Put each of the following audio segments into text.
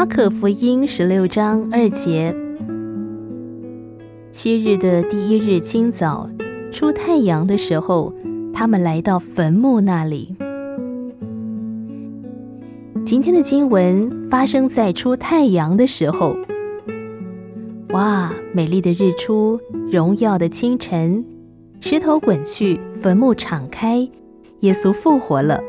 马可福音十六章二节：七日的第一日清早，出太阳的时候，他们来到坟墓那里。今天的经文发生在出太阳的时候。哇，美丽的日出，荣耀的清晨，石头滚去，坟墓敞开，耶稣复活了。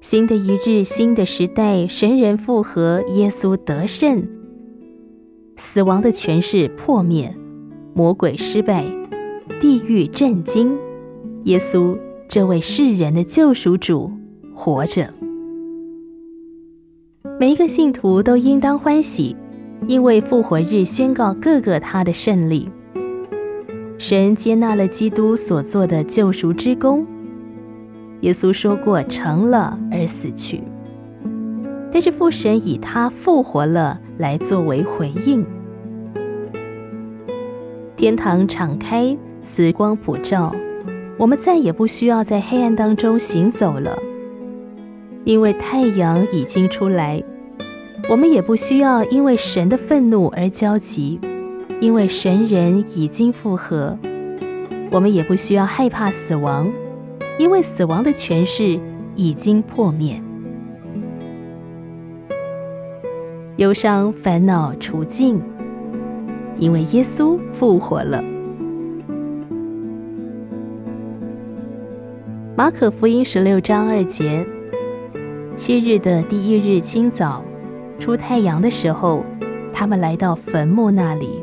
新的一日，新的时代，神人复合，耶稣得胜，死亡的权势破灭，魔鬼失败，地狱震惊。耶稣这位世人的救赎主活着，每一个信徒都应当欢喜。因为复活日宣告各个他的胜利，神接纳了基督所做的救赎之功。耶稣说过成了而死去，但是父神以他复活了来作为回应。天堂敞开，慈光普照，我们再也不需要在黑暗当中行走了，因为太阳已经出来。我们也不需要因为神的愤怒而焦急，因为神人已经复合。我们也不需要害怕死亡，因为死亡的权势已经破灭。忧伤烦恼除尽，因为耶稣复活了。马可福音十六章二节：七日的第一日清早。出太阳的时候，他们来到坟墓那里。